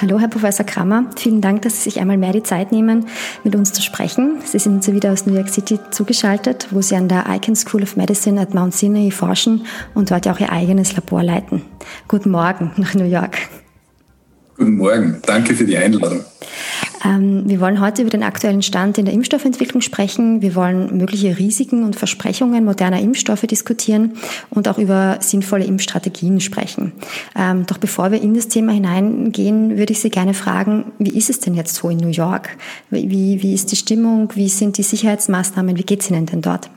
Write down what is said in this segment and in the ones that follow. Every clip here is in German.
Hallo, Herr Professor Krammer. Vielen Dank, dass Sie sich einmal mehr die Zeit nehmen, mit uns zu sprechen. Sie sind uns wieder aus New York City zugeschaltet, wo Sie an der Icahn School of Medicine at Mount Sinai forschen und dort ja auch Ihr eigenes Labor leiten. Guten Morgen nach New York. Guten Morgen. Danke für die Einladung. Ähm, wir wollen heute über den aktuellen Stand in der Impfstoffentwicklung sprechen. Wir wollen mögliche Risiken und Versprechungen moderner Impfstoffe diskutieren und auch über sinnvolle Impfstrategien sprechen. Ähm, doch bevor wir in das Thema hineingehen, würde ich Sie gerne fragen, wie ist es denn jetzt so in New York? Wie, wie ist die Stimmung? Wie sind die Sicherheitsmaßnahmen? Wie geht es Ihnen denn dort?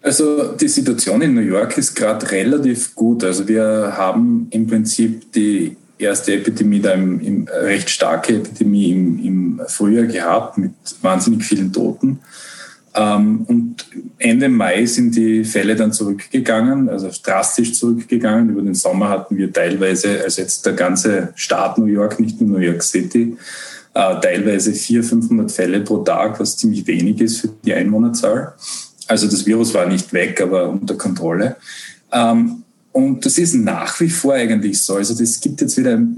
Also die Situation in New York ist gerade relativ gut. Also wir haben im Prinzip die erste Epidemie, da im, im recht starke Epidemie im, im, Frühjahr gehabt mit wahnsinnig vielen Toten. Ähm, und Ende Mai sind die Fälle dann zurückgegangen, also drastisch zurückgegangen. Über den Sommer hatten wir teilweise, also jetzt der ganze Staat New York, nicht nur New York City, äh, teilweise 400, 500 Fälle pro Tag, was ziemlich wenig ist für die Einwohnerzahl. Also das Virus war nicht weg, aber unter Kontrolle. Ähm, und das ist nach wie vor eigentlich so. Also es gibt jetzt wieder ein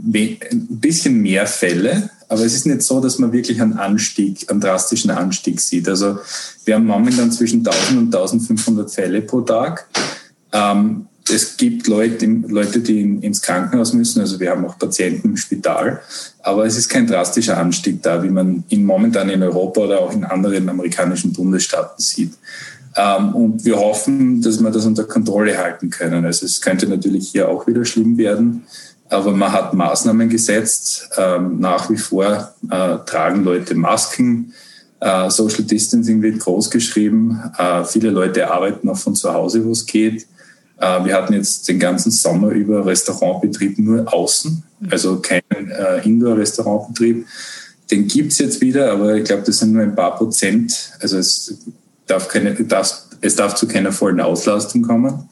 bisschen mehr Fälle, aber es ist nicht so, dass man wirklich einen Anstieg, einen drastischen Anstieg sieht. Also wir haben momentan zwischen 1000 und 1500 Fälle pro Tag. Ähm, es gibt Leute, Leute die ins Krankenhaus müssen, also wir haben auch Patienten im Spital, aber es ist kein drastischer Anstieg da, wie man ihn momentan in Europa oder auch in anderen amerikanischen Bundesstaaten sieht. Ähm, und wir hoffen, dass wir das unter Kontrolle halten können. Also es könnte natürlich hier auch wieder schlimm werden, aber man hat Maßnahmen gesetzt. Ähm, nach wie vor äh, tragen Leute Masken. Äh, Social Distancing wird groß geschrieben. Äh, viele Leute arbeiten auch von zu Hause, wo es geht. wir hatten jetzt den ganzen Sommer über Restaurantbetrieb nur außen, also keinen Indoor-Restaurantbetrieb. Den gibt es jetzt wieder, aber ich glaube, das sind nur ein paar Prozent. Also es darf keine, darf, es darf zu keiner vollen Auslastung kommen.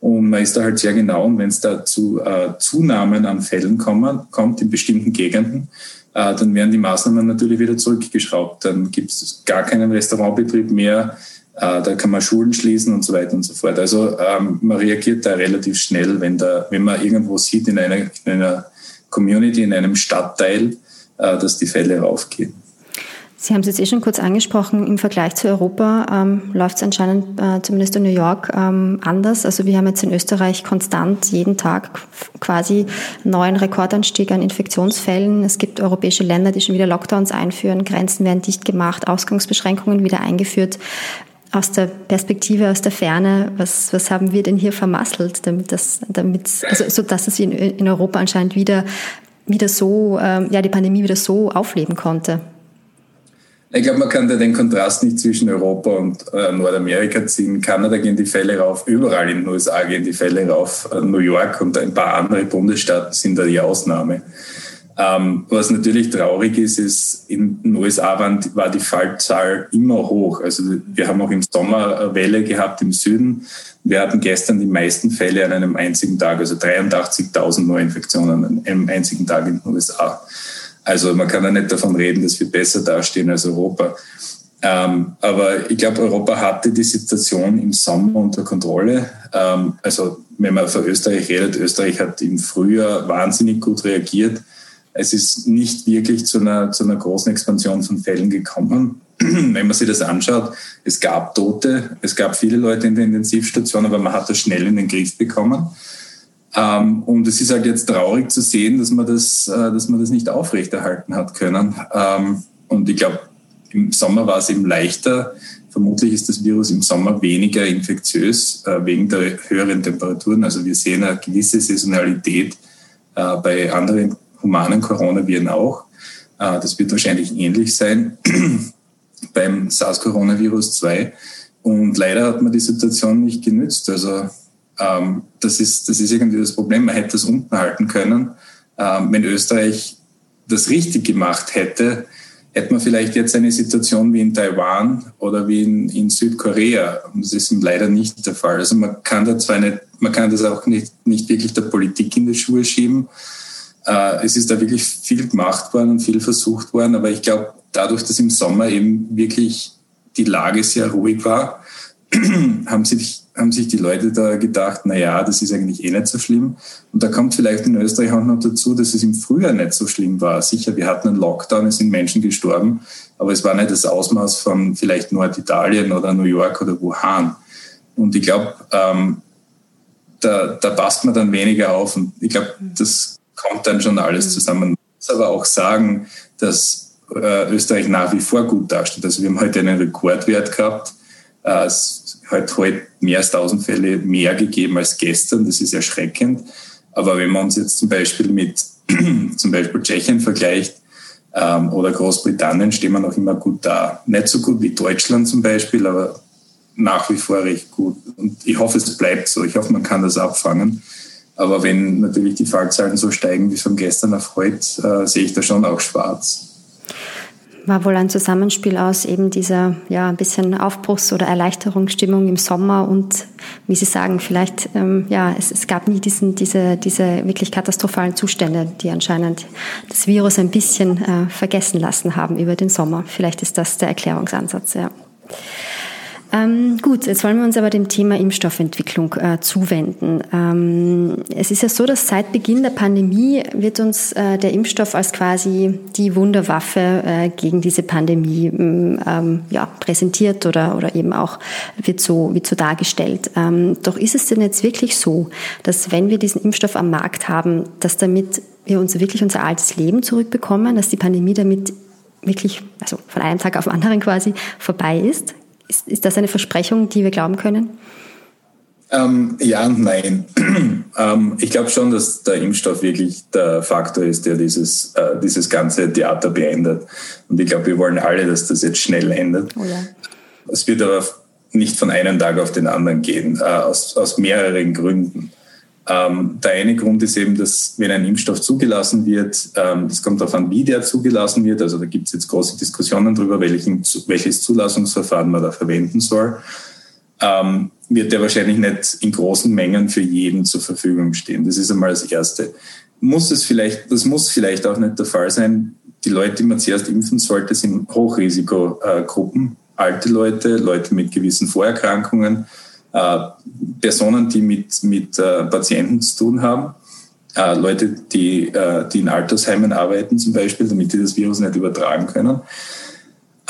Und man ist da halt sehr genau. Und wenn es da zu äh, Zunahmen an Fällen kommen, kommt in bestimmten Gegenden, äh, dann werden die Maßnahmen natürlich wieder zurückgeschraubt. Dann gibt es gar keinen Restaurantbetrieb mehr. Äh, da kann man Schulen schließen und so weiter und so fort. Also ähm, man reagiert da relativ schnell, wenn, da, wenn man irgendwo sieht in einer, in einer Community, in einem Stadtteil, äh, dass die Fälle raufgehen. Sie haben es jetzt eh schon kurz angesprochen, im Vergleich zu Europa ähm, läuft es anscheinend äh, zumindest in New York ähm, anders. Also wir haben jetzt in Österreich konstant jeden Tag quasi neuen Rekordanstieg an Infektionsfällen. Es gibt europäische Länder, die schon wieder Lockdowns einführen, Grenzen werden dicht gemacht, Ausgangsbeschränkungen wieder eingeführt. Aus der Perspektive, aus der Ferne, was, was haben wir denn hier vermasselt, damit das, damit, also, so dass es in, in Europa anscheinend wieder, wieder so, ähm, ja, die Pandemie wieder so aufleben konnte? Ich glaube, man kann da den Kontrast nicht zwischen Europa und äh, Nordamerika ziehen. Kanada gehen die Fälle rauf, überall in den USA gehen die Fälle rauf. Äh, New York und ein paar andere Bundesstaaten sind da die Ausnahme. Ähm, was natürlich traurig ist, ist, in den USA waren, war die Fallzahl immer hoch. Also wir haben auch im Sommer eine Welle gehabt im Süden. Wir hatten gestern die meisten Fälle an einem einzigen Tag, also 83.000 Neuinfektionen an einem einzigen Tag in den USA. Also man kann ja nicht davon reden, dass wir besser dastehen als Europa. Ähm, aber ich glaube, Europa hatte die Situation im Sommer unter Kontrolle. Ähm, also wenn man von Österreich redet, Österreich hat im Frühjahr wahnsinnig gut reagiert. Es ist nicht wirklich zu einer, zu einer großen Expansion von Fällen gekommen. wenn man sich das anschaut, es gab Tote, es gab viele Leute in der Intensivstation, aber man hat das schnell in den Griff bekommen. Ähm, und es ist halt jetzt traurig zu sehen, dass man das, äh, dass man das nicht aufrechterhalten hat können. Ähm, und ich glaube, im Sommer war es eben leichter. Vermutlich ist das Virus im Sommer weniger infektiös äh, wegen der höheren Temperaturen. Also wir sehen eine gewisse Saisonalität äh, bei anderen humanen Coronaviren auch. Äh, das wird wahrscheinlich ähnlich sein beim SARS-Coronavirus 2. Und leider hat man die Situation nicht genützt. Also ähm, das, ist, das ist irgendwie das Problem. Man hätte das unten halten können. Ähm, wenn Österreich das richtig gemacht hätte, hätte man vielleicht jetzt eine Situation wie in Taiwan oder wie in, in Südkorea. Das ist leider nicht der Fall. Also man kann da zwar nicht, man kann das auch nicht, nicht wirklich der Politik in die Schuhe schieben. Äh, es ist da wirklich viel gemacht worden und viel versucht worden, aber ich glaube, dadurch, dass im Sommer eben wirklich die Lage sehr ruhig war, haben sich, haben sich die Leute da gedacht, na ja, das ist eigentlich eh nicht so schlimm. Und da kommt vielleicht in Österreich auch noch dazu, dass es im Frühjahr nicht so schlimm war. Sicher, wir hatten einen Lockdown, es sind Menschen gestorben, aber es war nicht das Ausmaß von vielleicht Norditalien oder New York oder Wuhan. Und ich glaube, ähm, da, da passt man dann weniger auf. Und ich glaube, das kommt dann schon alles zusammen. Man muss aber auch sagen, dass äh, Österreich nach wie vor gut dasteht. Also wir haben heute einen Rekordwert gehabt äh, es hat heute mehr als 1000 Fälle mehr gegeben als gestern. Das ist erschreckend. Aber wenn man uns jetzt zum Beispiel mit zum Beispiel Tschechien vergleicht ähm, oder Großbritannien, stehen wir noch immer gut da. Nicht so gut wie Deutschland zum Beispiel, aber nach wie vor recht gut. Und ich hoffe, es bleibt so. Ich hoffe, man kann das abfangen. Aber wenn natürlich die Fallzahlen so steigen wie von gestern auf heute, äh, sehe ich da schon auch schwarz war wohl ein Zusammenspiel aus eben dieser ja ein bisschen Aufbruchs- oder Erleichterungsstimmung im Sommer und wie Sie sagen, vielleicht ähm, ja es, es gab nie diesen diese diese wirklich katastrophalen Zustände, die anscheinend das Virus ein bisschen äh, vergessen lassen haben über den Sommer. Vielleicht ist das der Erklärungsansatz. Ja. Ähm, gut, jetzt wollen wir uns aber dem Thema Impfstoffentwicklung äh, zuwenden. Ähm, es ist ja so, dass seit Beginn der Pandemie wird uns äh, der Impfstoff als quasi die Wunderwaffe äh, gegen diese Pandemie mm, ähm, ja, präsentiert oder, oder eben auch wird so, wird so dargestellt. Ähm, doch ist es denn jetzt wirklich so, dass wenn wir diesen Impfstoff am Markt haben, dass damit wir uns wirklich unser altes Leben zurückbekommen, dass die Pandemie damit wirklich, also von einem Tag auf den anderen quasi vorbei ist? Ist, ist das eine Versprechung, die wir glauben können? Ähm, ja und nein. ähm, ich glaube schon, dass der Impfstoff wirklich der Faktor ist, der dieses, äh, dieses ganze Theater beendet. Und ich glaube, wir wollen alle, dass das jetzt schnell endet. Oh ja. Es wird aber nicht von einem Tag auf den anderen gehen, äh, aus, aus mehreren Gründen. Ähm, der eine Grund ist eben, dass wenn ein Impfstoff zugelassen wird, ähm, das kommt darauf an, wie der zugelassen wird. Also da gibt es jetzt große Diskussionen darüber, welchen, welches Zulassungsverfahren man da verwenden soll. Ähm, wird der wahrscheinlich nicht in großen Mengen für jeden zur Verfügung stehen. Das ist einmal das Erste. Muss es vielleicht, das muss vielleicht auch nicht der Fall sein. Die Leute, die man zuerst impfen sollte, sind Hochrisikogruppen. Alte Leute, Leute mit gewissen Vorerkrankungen, äh, Personen, die mit, mit äh, Patienten zu tun haben, äh, Leute, die, die in Altersheimen arbeiten zum Beispiel, damit die das Virus nicht übertragen können.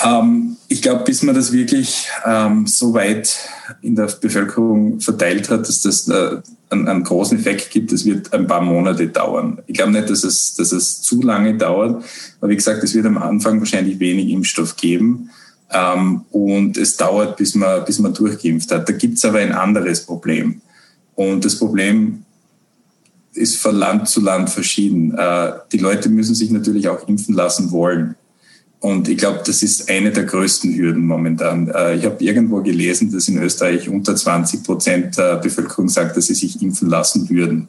Ähm, ich glaube, bis man das wirklich ähm, so weit in der Bevölkerung verteilt hat, dass das einen, einen, großen Effekt gibt, das wird ein paar Monate dauern. Ich glaube nicht, dass es, dass es zu lange dauert, aber wie gesagt, es wird am Anfang wahrscheinlich wenig Impfstoff geben. Ähm, und es dauert, bis man, bis man durchgeimpft hat. Da gibt es aber ein anderes Problem. Und das Problem ist von Land zu Land verschieden. Äh, die Leute müssen sich natürlich auch impfen lassen wollen. Und ich glaube, das ist eine der größten Hürden momentan. Äh, ich habe irgendwo gelesen, dass in Österreich unter 20 Prozent der Bevölkerung sagt, dass sie sich impfen lassen würden.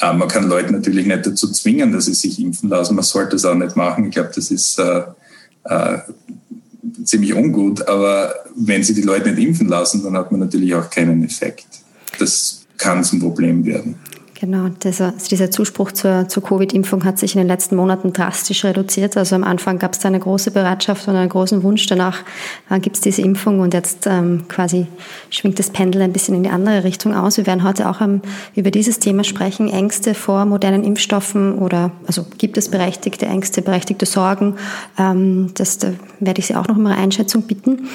Äh, man kann Leute natürlich nicht dazu zwingen, dass sie sich impfen lassen. Man sollte das auch nicht machen. Ich glaube, das ist äh, äh, ziemlich ungut, aber wenn sie die Leute nicht impfen lassen, dann hat man natürlich auch keinen Effekt. Das kann zum Problem werden. Genau, dieser, also dieser Zuspruch zur, zur Covid-Impfung hat sich in den letzten Monaten drastisch reduziert. Also am Anfang gab es da eine große Bereitschaft und einen großen Wunsch. Danach äh, gibt es diese Impfung und jetzt ähm, quasi schwingt das Pendel ein bisschen in die andere Richtung aus. Wir werden heute auch ähm, über dieses Thema sprechen. Ängste vor modernen Impfstoffen oder also gibt es berechtigte Ängste, berechtigte Sorgen? Ähm, das da werde ich Sie auch noch um Ihre Einschätzung bitten.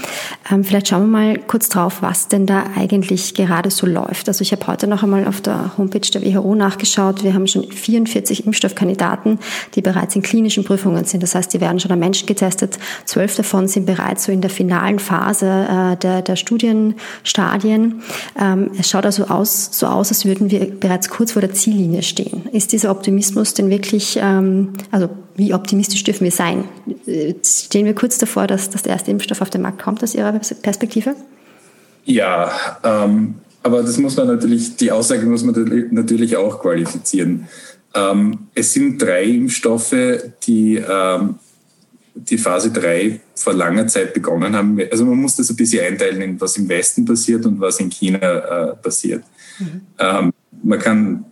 Ähm, vielleicht schauen wir mal kurz drauf, was denn da eigentlich gerade so läuft. Also ich habe heute noch einmal auf der Homepage der WHO nachgeschaut. Wir haben schon 44 Impfstoffkandidaten, die bereits in klinischen Prüfungen sind. Das heißt, die werden schon am Menschen getestet. Zwölf davon sind bereits so in der finalen Phase äh, der, der Studienstadien. Ähm, es schaut also aus, so aus, als würden wir bereits kurz vor der Ziellinie stehen. Ist dieser Optimismus denn wirklich, ähm, also wie optimistisch dürfen wir sein? Äh, stehen wir kurz davor, dass, dass der erste Impfstoff auf den Markt kommt aus Ihrer Perspektive? Ja, ähm, aber das muss man natürlich, die Aussage muss man natürlich auch qualifizieren. Ähm, es sind drei Impfstoffe, die ähm, die Phase 3 vor langer Zeit begonnen haben. Also man muss das ein bisschen einteilen in was im Westen passiert und was in China äh, passiert. Mhm. Ähm, man kann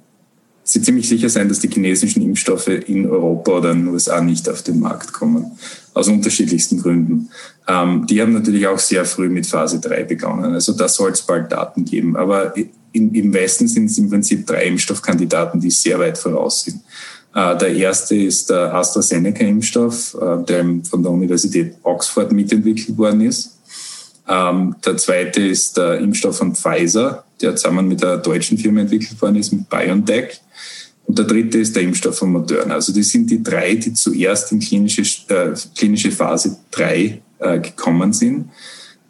sich ziemlich sicher sein, dass die chinesischen Impfstoffe in Europa oder in den USA nicht auf den Markt kommen, aus unterschiedlichsten Gründen. Ähm, die haben natürlich auch sehr früh mit Phase 3 begonnen, also da soll es bald Daten geben. Aber in, im Westen sind es im Prinzip drei Impfstoffkandidaten, die sehr weit voraus sind. Äh, der erste ist der AstraZeneca-Impfstoff, äh, der von der Universität Oxford mitentwickelt worden ist. Ähm, der zweite ist der Impfstoff von Pfizer, der zusammen mit der deutschen Firma entwickelt worden ist, mit BioNTech. Und der dritte ist der Impfstoff von Moderna. Also das sind die drei, die zuerst in klinische, äh, klinische Phase 3 äh, gekommen sind.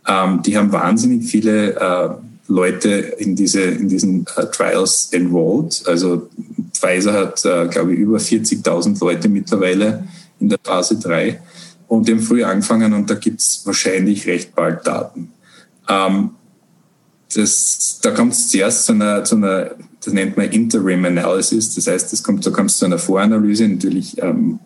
Ähm, die haben wahnsinnig viele äh, Leute in, diese, in diesen äh, Trials enrolled. Also Pfizer hat, äh, glaube ich, über 40.000 Leute mittlerweile in der Phase 3 und die haben früh angefangen und da gibt es wahrscheinlich recht bald Daten. Ähm, das, da kommt es zuerst zu einer, zu einer, das nennt man Interim Analysis, das heißt, das kommt, da kommt es zu einer Voranalyse, natürlich ähm,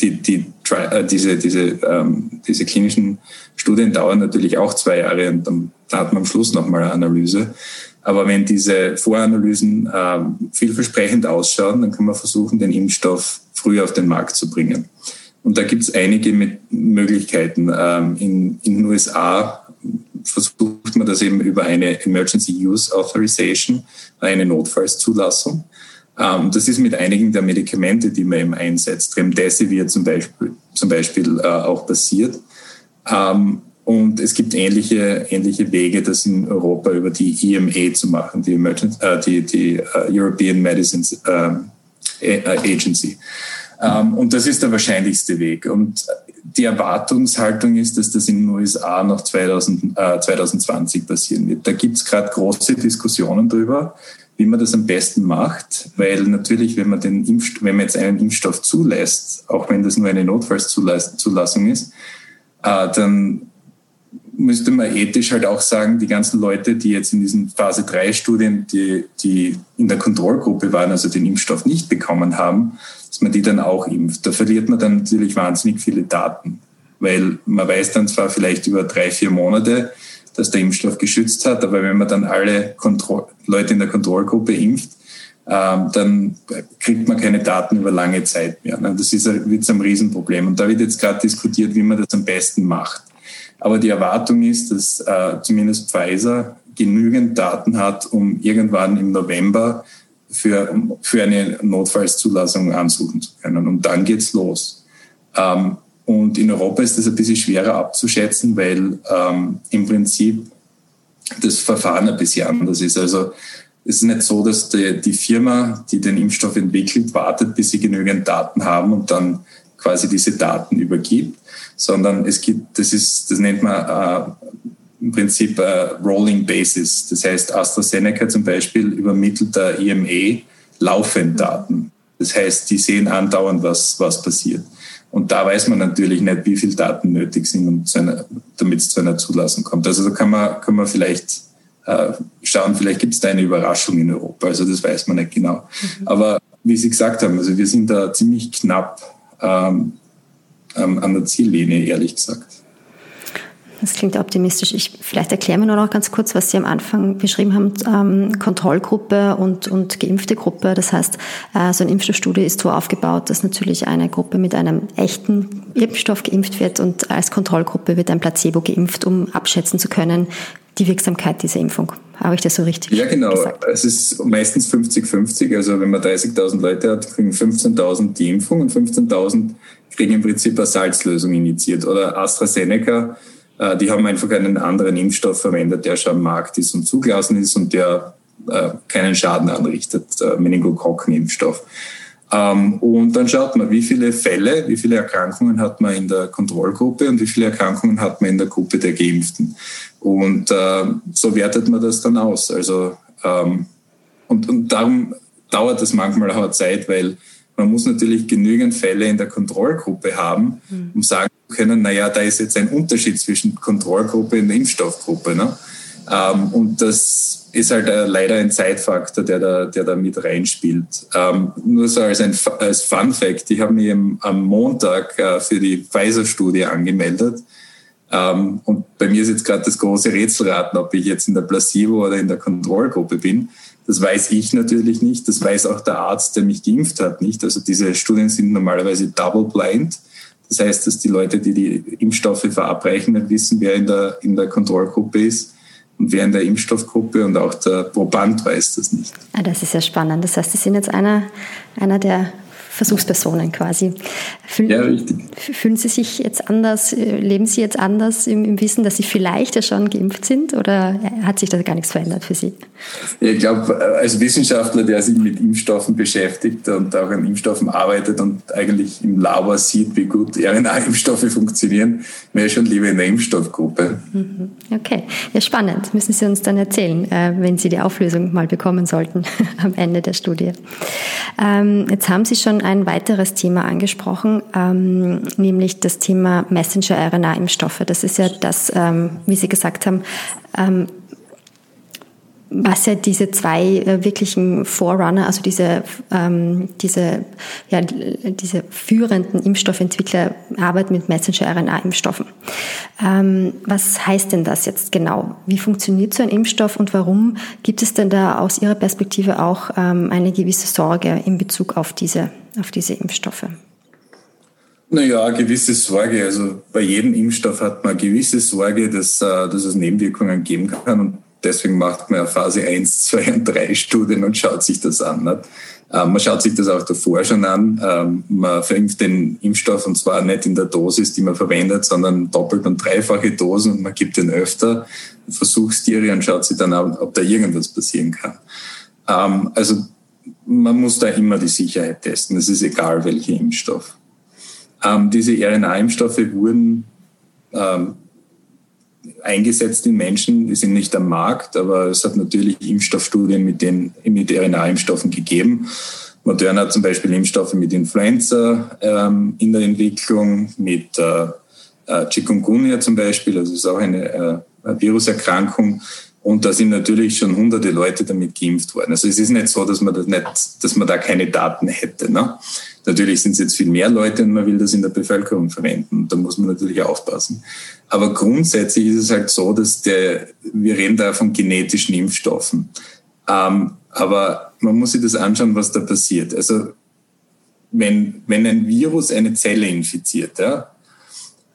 die, die, äh, diese, diese, ähm, diese klinischen Studien dauern natürlich auch zwei Jahre und dann da hat man am Schluss nochmal eine Analyse. Aber wenn diese Voranalysen ähm, vielversprechend ausschauen, dann kann man versuchen, den Impfstoff früher auf den Markt zu bringen. Und da gibt es einige Möglichkeiten. Ähm, in, in den USA versucht man das eben über eine Emergency Use Authorization, eine Notfallszulassung. Ähm, das ist mit einigen der Medikamente, die man eben einsetzt, Remdesivir zum Beispiel, zum Beispiel äh, auch passiert. Ähm, und es gibt ähnliche, ähnliche Wege, das in Europa über die EMA zu machen, die, Emergency, äh, die, die uh, European Medicines äh, Agency. Ähm, und das ist der wahrscheinlichste Weg. Und die Erwartungshaltung ist, dass das in den USA noch 2000, äh, 2020 passieren wird. Da gibt es gerade große Diskussionen darüber, wie man das am besten macht, weil natürlich, wenn man, den Impfstoff, wenn man jetzt einen Impfstoff zulässt, auch wenn das nur eine Notfallszulassung ist, äh, dann müsste man ethisch halt auch sagen, die ganzen Leute, die jetzt in diesen Phase 3 Studien, die, die in der Kontrollgruppe waren, also den Impfstoff nicht bekommen haben, man die dann auch impft. Da verliert man dann natürlich wahnsinnig viele Daten, weil man weiß dann zwar vielleicht über drei, vier Monate, dass der Impfstoff geschützt hat, aber wenn man dann alle Kontro Leute in der Kontrollgruppe impft, ähm, dann kriegt man keine Daten über lange Zeit mehr. Das ist wird ein Riesenproblem. Und da wird jetzt gerade diskutiert, wie man das am besten macht. Aber die Erwartung ist, dass äh, zumindest Pfizer genügend Daten hat, um irgendwann im November für, für eine Notfallszulassung ansuchen zu können. Und dann geht's los. Ähm, und in Europa ist das ein bisschen schwerer abzuschätzen, weil ähm, im Prinzip das Verfahren ein bisschen anders ist. Also es ist nicht so, dass die, die Firma, die den Impfstoff entwickelt, wartet, bis sie genügend Daten haben und dann quasi diese Daten übergibt, sondern es gibt, das ist, das nennt man äh, im Prinzip äh, Rolling Basis. Das heißt, AstraZeneca zum Beispiel übermittelt der EMA laufend Daten. Das heißt, die sehen andauernd, was, was passiert. Und da weiß man natürlich nicht, wie viele Daten nötig sind, um einer, damit es zu einer Zulassung kommt. Also da kann man, kann man vielleicht äh, schauen, vielleicht gibt es da eine Überraschung in Europa. Also das weiß man nicht genau. Mhm. Aber wie Sie gesagt haben, also wir sind da ziemlich knapp ähm, an der Ziellinie, ehrlich gesagt. Das klingt optimistisch. Ich, vielleicht erklären wir nur noch ganz kurz, was Sie am Anfang beschrieben haben, ähm, Kontrollgruppe und, und geimpfte Gruppe. Das heißt, äh, so eine Impfstoffstudie ist so aufgebaut, dass natürlich eine Gruppe mit einem echten Impfstoff geimpft wird und als Kontrollgruppe wird ein Placebo geimpft, um abschätzen zu können, die Wirksamkeit dieser Impfung. Habe ich das so richtig Ja, genau. Gesagt? Es ist meistens 50-50. Also wenn man 30.000 Leute hat, kriegen 15.000 die Impfung und 15.000 kriegen im Prinzip eine Salzlösung initiiert. Oder AstraZeneca, die haben einfach einen anderen Impfstoff verwendet, der schon am Markt ist und zugelassen ist und der äh, keinen Schaden anrichtet, äh, Meningokokken-Impfstoff. Ähm, und dann schaut man, wie viele Fälle, wie viele Erkrankungen hat man in der Kontrollgruppe und wie viele Erkrankungen hat man in der Gruppe der Geimpften. Und äh, so wertet man das dann aus. Also, ähm, und, und darum dauert es manchmal auch Zeit, weil man muss natürlich genügend Fälle in der Kontrollgruppe haben, mhm. um sagen können, naja, da ist jetzt ein Unterschied zwischen Kontrollgruppe und Impfstoffgruppe. Ne? Ähm, und das ist halt äh, leider ein Zeitfaktor, der da, der da mit reinspielt. Ähm, nur so als ein als Fun Fact, ich habe mich am Montag äh, für die Pfizer-Studie angemeldet. Ähm, und bei mir ist jetzt gerade das große Rätselraten, ob ich jetzt in der Placebo- oder in der Kontrollgruppe bin. Das weiß ich natürlich nicht. Das weiß auch der Arzt, der mich geimpft hat, nicht. Also diese Studien sind normalerweise double blind. Das heißt, dass die Leute, die die Impfstoffe verabreichen, nicht wissen, wer in der, in der Kontrollgruppe ist und wer in der Impfstoffgruppe und auch der Proband weiß das nicht. Ah, das ist ja spannend. Das heißt, Sie sind jetzt einer, einer der Versuchspersonen quasi. Fühlen, ja, richtig. Fühlen Sie sich jetzt anders, äh, leben Sie jetzt anders im, im, Wissen, dass Sie vielleicht ja schon geimpft sind oder hat sich da gar nichts verändert für Sie? Ich glaube, äh, als Wissenschaftler, der sich mit Impfstoffen beschäftigt und auch an Impfstoffen arbeitet und eigentlich im Labor sieht, wie gut RNA-Impfstoffe funktionieren, wäre schon lieber in der Impfstoffgruppe. Mhm. Okay, ja spannend. Müssen Sie uns dann erzählen, äh, wenn Sie die Auflösung mal bekommen sollten am Ende der Studie. Ähm, jetzt haben Sie schon ein weiteres Thema angesprochen, ähm, nämlich das Thema Messenger-RNA-Impfstoffe. Das ist ja das, ähm, wie Sie gesagt haben, ähm, was ja diese zwei äh, wirklichen Forerunner, also diese, ähm, diese, ja, diese führenden Impfstoffentwickler arbeiten mit Messenger-RNA-Impfstoffen. Ähm, was heißt denn das jetzt genau? Wie funktioniert so ein Impfstoff und warum gibt es denn da aus Ihrer Perspektive auch ähm, eine gewisse Sorge in Bezug auf diese, auf diese Impfstoffe? Naja, gewisse Sorge. Also bei jedem Impfstoff hat man gewisse Sorge, dass, äh, dass es Nebenwirkungen geben kann. Und deswegen macht man ja Phase 1, 2 und 3 Studien und schaut sich das an. Nicht? Ähm, man schaut sich das auch davor schon an. Ähm, man verimpft den Impfstoff und zwar nicht in der Dosis, die man verwendet, sondern doppelt und dreifache Dosen und man gibt den öfter, Versuchstiere und schaut sich dann an, ob da irgendwas passieren kann. Ähm, also man muss da immer die Sicherheit testen. Es ist egal, welcher Impfstoff. diese RNA-Impfstoffe wurden eingesetzt in Menschen, die sind nicht am Markt, aber es hat natürlich Impfstoffstudien mit den mit RNA-Impfstoffen gegeben. Moderna hat zum Beispiel Impfstoffe mit Influenza ähm, in der Entwicklung, mit äh, äh, Chikungunya zum Beispiel, also ist auch eine, äh, eine Viruserkrankung. Und da sind natürlich schon hunderte Leute damit geimpft worden. Also es ist nicht so, dass man das nicht, dass man da keine Daten hätte. Ne? Natürlich sind es jetzt viel mehr Leute und man will das in der Bevölkerung verwenden. Da muss man natürlich aufpassen. Aber grundsätzlich ist es halt so, dass der, wir reden da von genetischen Impfstoffen. Ähm, aber man muss sich das anschauen, was da passiert. Also wenn, wenn ein Virus eine Zelle infiziert, ja,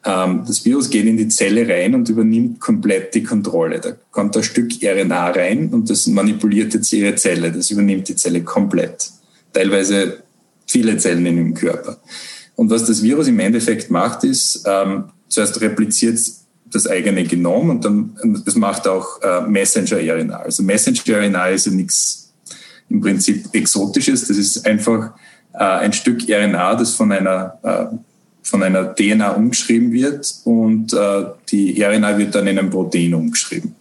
das Virus geht in die Zelle rein und übernimmt komplett die Kontrolle. Da kommt ein Stück RNA rein und das manipuliert jetzt ihre Zelle. Das übernimmt die Zelle komplett. Teilweise viele Zellen in dem Körper. Und was das Virus im Endeffekt macht, ist, ähm, zuerst repliziert das eigene Genom und dann das macht auch äh, Messenger-RNA. Also Messenger-RNA ist ja nichts im Prinzip Exotisches. Das ist einfach äh, ein Stück RNA, das von einer äh, von einer DNA umgeschrieben wird und äh, die RNA wird dann in ein Protein umgeschrieben.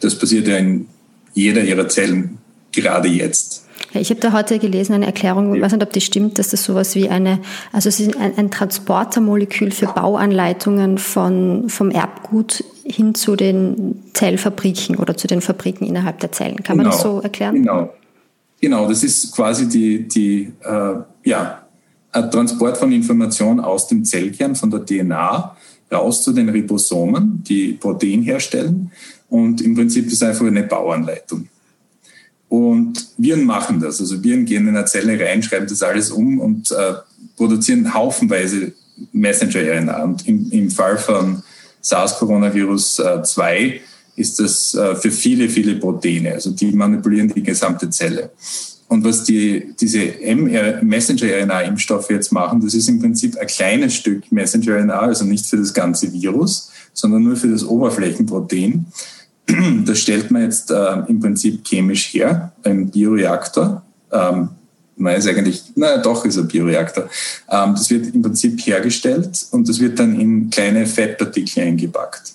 Das passiert ja in jeder ihrer Zellen gerade jetzt. Ich habe da heute gelesen, eine Erklärung, ich weiß nicht, ob die stimmt, dass das sowas wie eine, also es ist ein, ein Transportermolekül für Bauanleitungen von, vom Erbgut hin zu den Zellfabriken oder zu den Fabriken innerhalb der Zellen. Kann genau, man das genau. so erklären? Genau. Genau, das ist quasi die, die äh, ja, Transport von Information aus dem Zellkern, von der DNA, raus zu den Ribosomen, die Protein herstellen. Und im Prinzip ist es einfach eine Bauanleitung. Und Viren machen das. Also Viren gehen in eine Zelle rein, schreiben das alles um und äh, produzieren haufenweise Messenger-RNA. Und im, im, Fall von SARS-Coronavirus äh, 2 ist das äh, für viele, viele Proteine. Also die manipulieren die gesamte Zelle. Und was die, diese Messenger-RNA-Impfstoffe jetzt machen, das ist im Prinzip ein kleines Stück Messenger-RNA, also nicht für das ganze Virus, sondern nur für das Oberflächenprotein. das stellt man jetzt äh, im Prinzip chemisch her, im Bioreaktor. Ähm, man ist eigentlich, naja, doch ist ein Bioreaktor. Ähm, das wird im Prinzip hergestellt und das wird dann in kleine Fettpartikel eingepackt,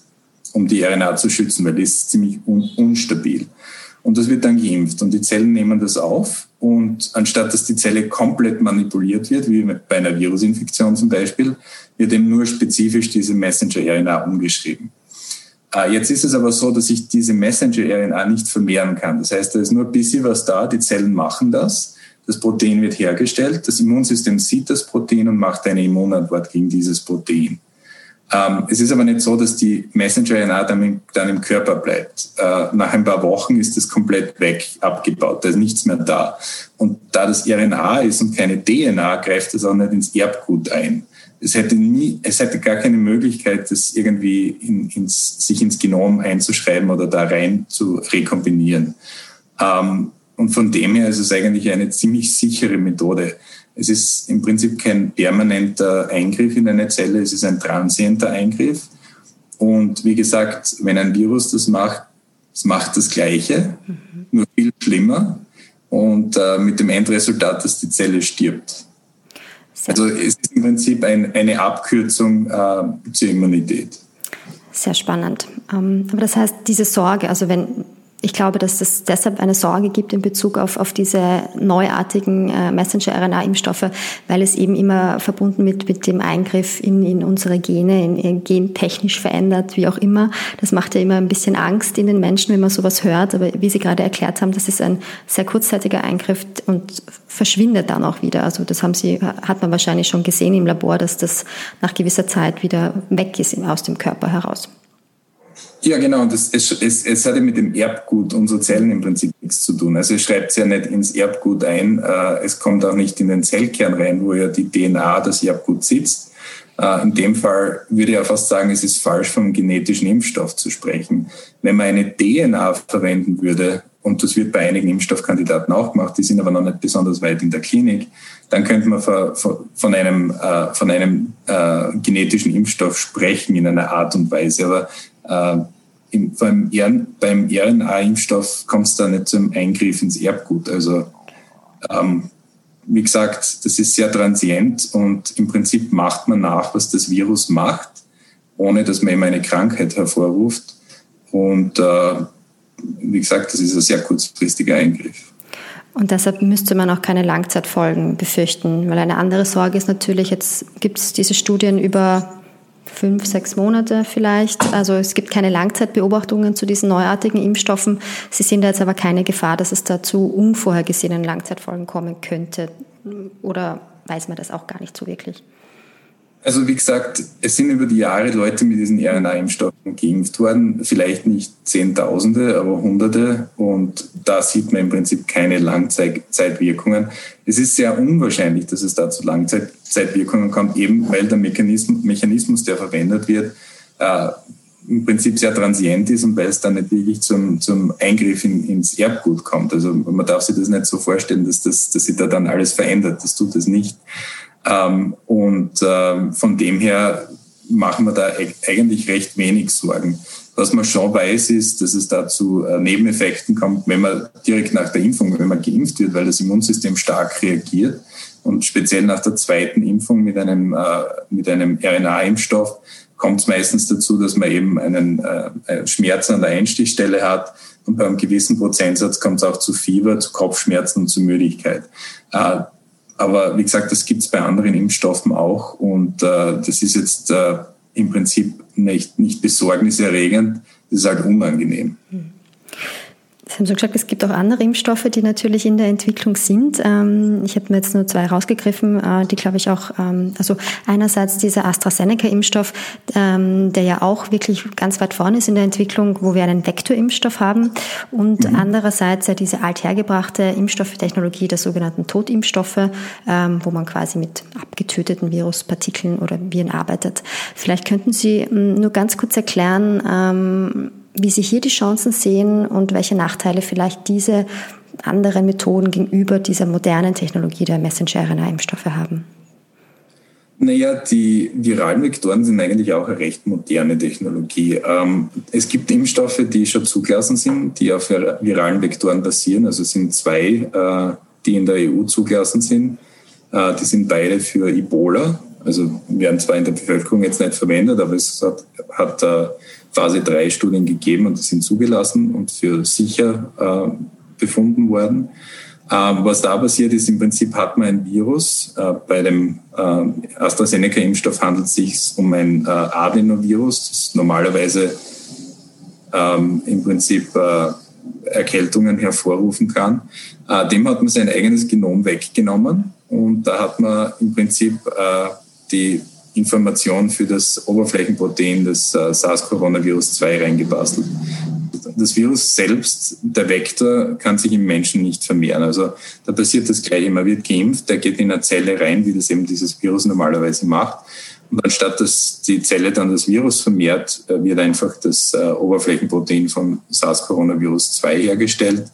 um die RNA zu schützen, weil die ist ziemlich un unstabil. Und das wird dann geimpft und die Zellen nehmen das auf und anstatt dass die Zelle komplett manipuliert wird, wie bei einer Virusinfektion zum Beispiel, wird eben nur spezifisch diese Messenger-RNA umgeschrieben. Äh, jetzt ist es aber so, dass ich diese Messenger-RNA nicht vermehren kann. Das heißt, da ist nur ein bisschen was da, die Zellen machen das, das Protein wird hergestellt, das Immunsystem sieht das Protein und macht eine Immunantwort gegen dieses Protein. Ähm, es ist aber nicht so, dass die Messenger-RNA dann, dann, im Körper bleibt. Äh, nach ein paar Wochen ist das komplett weg, abgebaut, da ist nichts mehr da. Und da das RNA ist und keine DNA, greift es auch nicht ins Erbgut ein. Es hätte nie, es hätte gar keine Möglichkeit, das irgendwie in, ins, sich ins Genom einzuschreiben oder da rein zu rekombinieren. Ähm, und von dem her ist es eigentlich eine ziemlich sichere Methode. Es ist im Prinzip kein permanenter Eingriff in eine Zelle, es ist ein transienter Eingriff. Und wie gesagt, wenn ein Virus das macht, es macht das Gleiche, mhm. nur viel schlimmer und äh, mit dem Endresultat, dass die Zelle stirbt. Also es ist im Prinzip ein, eine Abkürzung äh, zur Immunität. Sehr spannend. Ähm, aber das heißt, diese Sorge, also wenn ich glaube, dass es deshalb eine Sorge gibt in Bezug auf, auf diese neuartigen äh, Messenger-RNA-Impfstoffe, weil es eben immer verbunden mit, mit dem Eingriff in, in unsere Gene, in, in gentechnisch verändert, wie auch immer. Das macht ja immer ein bisschen Angst in den Menschen, wenn man sowas hört. Aber wie Sie gerade erklärt haben, das ist ein sehr kurzzeitiger Eingriff und verschwindet dann auch wieder. Also das haben Sie, hat man wahrscheinlich schon gesehen im Labor, dass das nach gewisser Zeit wieder weg ist aus dem Körper heraus. Ja, genau. Das, es, es, es hat ja mit dem Erbgut unserer Zellen im Prinzip nichts zu tun. Also es schreibt es ja nicht ins Erbgut ein. Äh, es kommt auch nicht in den Zellkern rein, wo ja die DNA, das Erbgut sitzt. Äh, in dem Fall würde ich ja fast sagen, es ist falsch, vom genetischen Impfstoff zu sprechen. Wenn man eine DNA verwenden würde, und das wird bei einigen Impfstoffkandidaten auch gemacht, die sind aber noch nicht besonders weit in der Klinik, dann könnte man von einem, äh, von einem genetischen Impfstoff sprechen in einer Art und Weise. Aber äh, im, beim, beim RNA-Impfstoff kommt es da nicht zum Eingriff ins Erbgut. Also ähm, wie gesagt, das ist sehr transient und im Prinzip macht man nach, was das Virus macht, ohne dass man eben eine Krankheit hervorruft. Und äh, wie gesagt, das ist ein sehr kurzfristiger Eingriff. Und deshalb müsste man auch keine Langzeitfolgen befürchten, weil eine andere Sorge ist natürlich, jetzt gibt es diese Studien über fünf, sechs Monate vielleicht. Also es gibt keine Langzeitbeobachtungen zu diesen neuartigen Impfstoffen. Sie sehen da jetzt aber keine Gefahr, dass es da zu unvorhergesehenen Langzeitfolgen kommen könnte. Oder weiß man das auch gar nicht so wirklich? Also wie gesagt, es sind über die Jahre Leute mit diesen RNA-Impfstoffen geimpft worden. Vielleicht nicht Zehntausende, aber Hunderte. Und da sieht man im Prinzip keine Langzeitwirkungen. Es ist sehr unwahrscheinlich, dass es da zu Langzeitwirkungen kommt, eben weil der Mechanismus, der verwendet wird, äh, im Prinzip sehr transient ist und weil es dann nicht wirklich zum, zum Eingriff in, ins Erbgut kommt. Also man darf sich das nicht so vorstellen, dass, das, dass sich da dann alles verändert. Das tut es nicht. Ähm, und ähm, von dem her machen wir da e-, eigentlich recht wenig Sorgen. Was man schon weiß, ist, dass es da zu äh, Nebeneffekten kommt, wenn man direkt nach der Impfung, wenn man geimpft wird, weil das Immunsystem stark reagiert. Und speziell nach der zweiten Impfung mit einem, äh, mit einem RNA-Impfstoff kommt es meistens dazu, dass man eben einen äh, Schmerz an der Einstichstelle hat. Und bei einem gewissen Prozentsatz kommt es auch zu Fieber, zu Kopfschmerzen und zu Müdigkeit. Aber wie gesagt, das gibt es bei anderen Impfstoffen auch und äh, das ist jetzt äh, im Prinzip nicht, nicht besorgniserregend, das ist halt unangenehm. Mhm. Sie haben schon gesagt, es gibt auch andere Impfstoffe, die natürlich in der Entwicklung sind. Ähm, ich habe mir jetzt nur zwei rausgegriffen, äh, die glaube ich auch, ähm, also einerseits dieser AstraZeneca-Impfstoff, ähm, der ja auch wirklich ganz weit vorne ist in der Entwicklung, wo wir einen Vektorimpfstoff haben und mhm. andererseits ja diese althergebrachte Impfstofftechnologie der sogenannten Totimpfstoffe, wo man quasi mit abgetöteten Viruspartikeln oder Viren arbeitet. Vielleicht könnten Sie nur ganz kurz erklären, wie Sie hier die Chancen sehen und welche Nachteile vielleicht diese anderen Methoden gegenüber dieser modernen Technologie der Messenger-RNA-Impfstoffe haben. Naja, die viralen Vektoren sind eigentlich auch eine recht moderne Technologie. Ähm, es gibt Impfstoffe, die schon zugelassen sind, die auf viralen Vektoren basieren. Also es sind zwei, äh, die in der EU zugelassen sind. Äh, die sind beide für Ebola. Also werden zwar in der Bevölkerung jetzt nicht verwendet, aber es hat, hat äh, Phase 3 Studien gegeben und sind zugelassen und für sicher befunden worden. Ähm, was da passiert ist, im Prinzip hat man ein Virus. Äh, bei dem äh, AstraZeneca-Impfstoff handelt es sich um ein äh, Adenovirus, das normalerweise ähm, im Prinzip Erkältungen hervorrufen kann. dem hat man sein eigenes Genom weggenommen und da hat man im Prinzip die Information für das Oberflächenprotein des SARS-Coronavirus 2 reingebastelt das Virus selbst, der Vektor, kann sich im Menschen nicht vermehren. Also da passiert das Gleiche. Man wird geimpft, der geht in eine Zelle rein, wie das eben dieses Virus normalerweise macht. Und anstatt dass die Zelle dann das Virus vermehrt, äh, wird einfach das äh, Oberflächenprotein vom SARS-Coronavirus 2 hergestellt.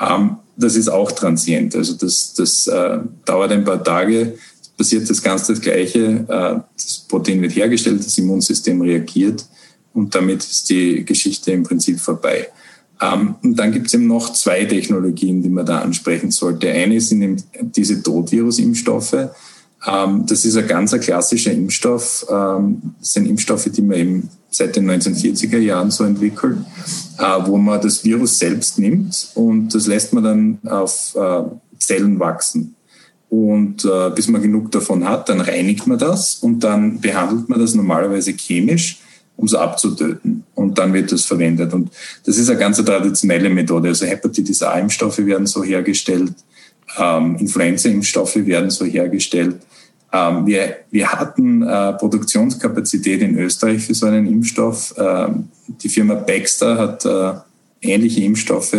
Ähm, das ist auch transient. Also das, das äh, dauert ein paar Tage, passiert das Ganze das Gleiche. das Protein wird hergestellt, das Immunsystem reagiert und damit ist die Geschichte im Prinzip vorbei. Ähm, und dann gibt es eben noch zwei Technologien, die man da ansprechen sollte. Eine sind eben diese Todvirus-Impfstoffe. Ähm, das ist ein ganz klassischer Impfstoff. Ähm, das sind Impfstoffe, die man eben seit den 1940er Jahren so entwickelt, äh, wo man das Virus selbst nimmt und das lässt man dann auf äh, Zellen wachsen. Und äh, bis man genug davon hat, dann reinigt man das und dann behandelt man das normalerweise chemisch um es abzutöten. Und dann wird das verwendet. Und das ist eine ganz traditionelle Methode. Also Hepatitis A-Impfstoffe werden so hergestellt, ähm, Influenza-Impfstoffe werden so hergestellt. Ähm, wir, wir hatten äh, Produktionskapazität in Österreich für so einen Impfstoff. Ähm, die Firma Baxter hat äh, ähnliche Impfstoffe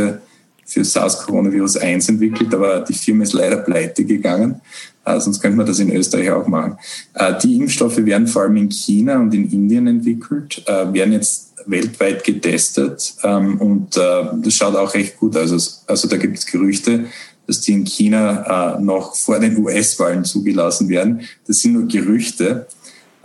für SARS-Coronavirus 1 entwickelt, aber die Firma ist leider pleite gegangen. Äh, sonst könnte man das in Österreich auch machen. Äh, die Impfstoffe werden vor allem in China und in Indien entwickelt, äh, werden jetzt weltweit getestet ähm, und äh, das schaut auch recht gut aus. Also, also da gibt es Gerüchte, dass die in China äh, noch vor den US-Wahlen zugelassen werden. Das sind nur Gerüchte.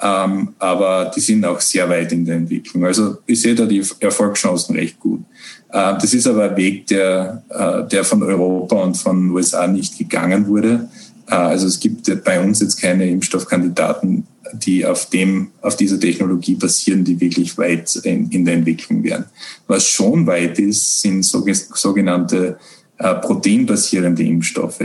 Ähm, aber die sind auch sehr weit in der Entwicklung. Also ich sehe da die Erfolgschancen recht gut. Äh, das ist aber ein Weg, der, äh, der von Europa und von USA nicht gegangen wurde. Äh, also es gibt bei uns jetzt keine Impfstoffkandidaten, die auf dem, auf dieser Technologie basieren, die wirklich weit in, in der Entwicklung wären. Was schon weit ist, sind sogenannte proteinbasierende Impfstoffe.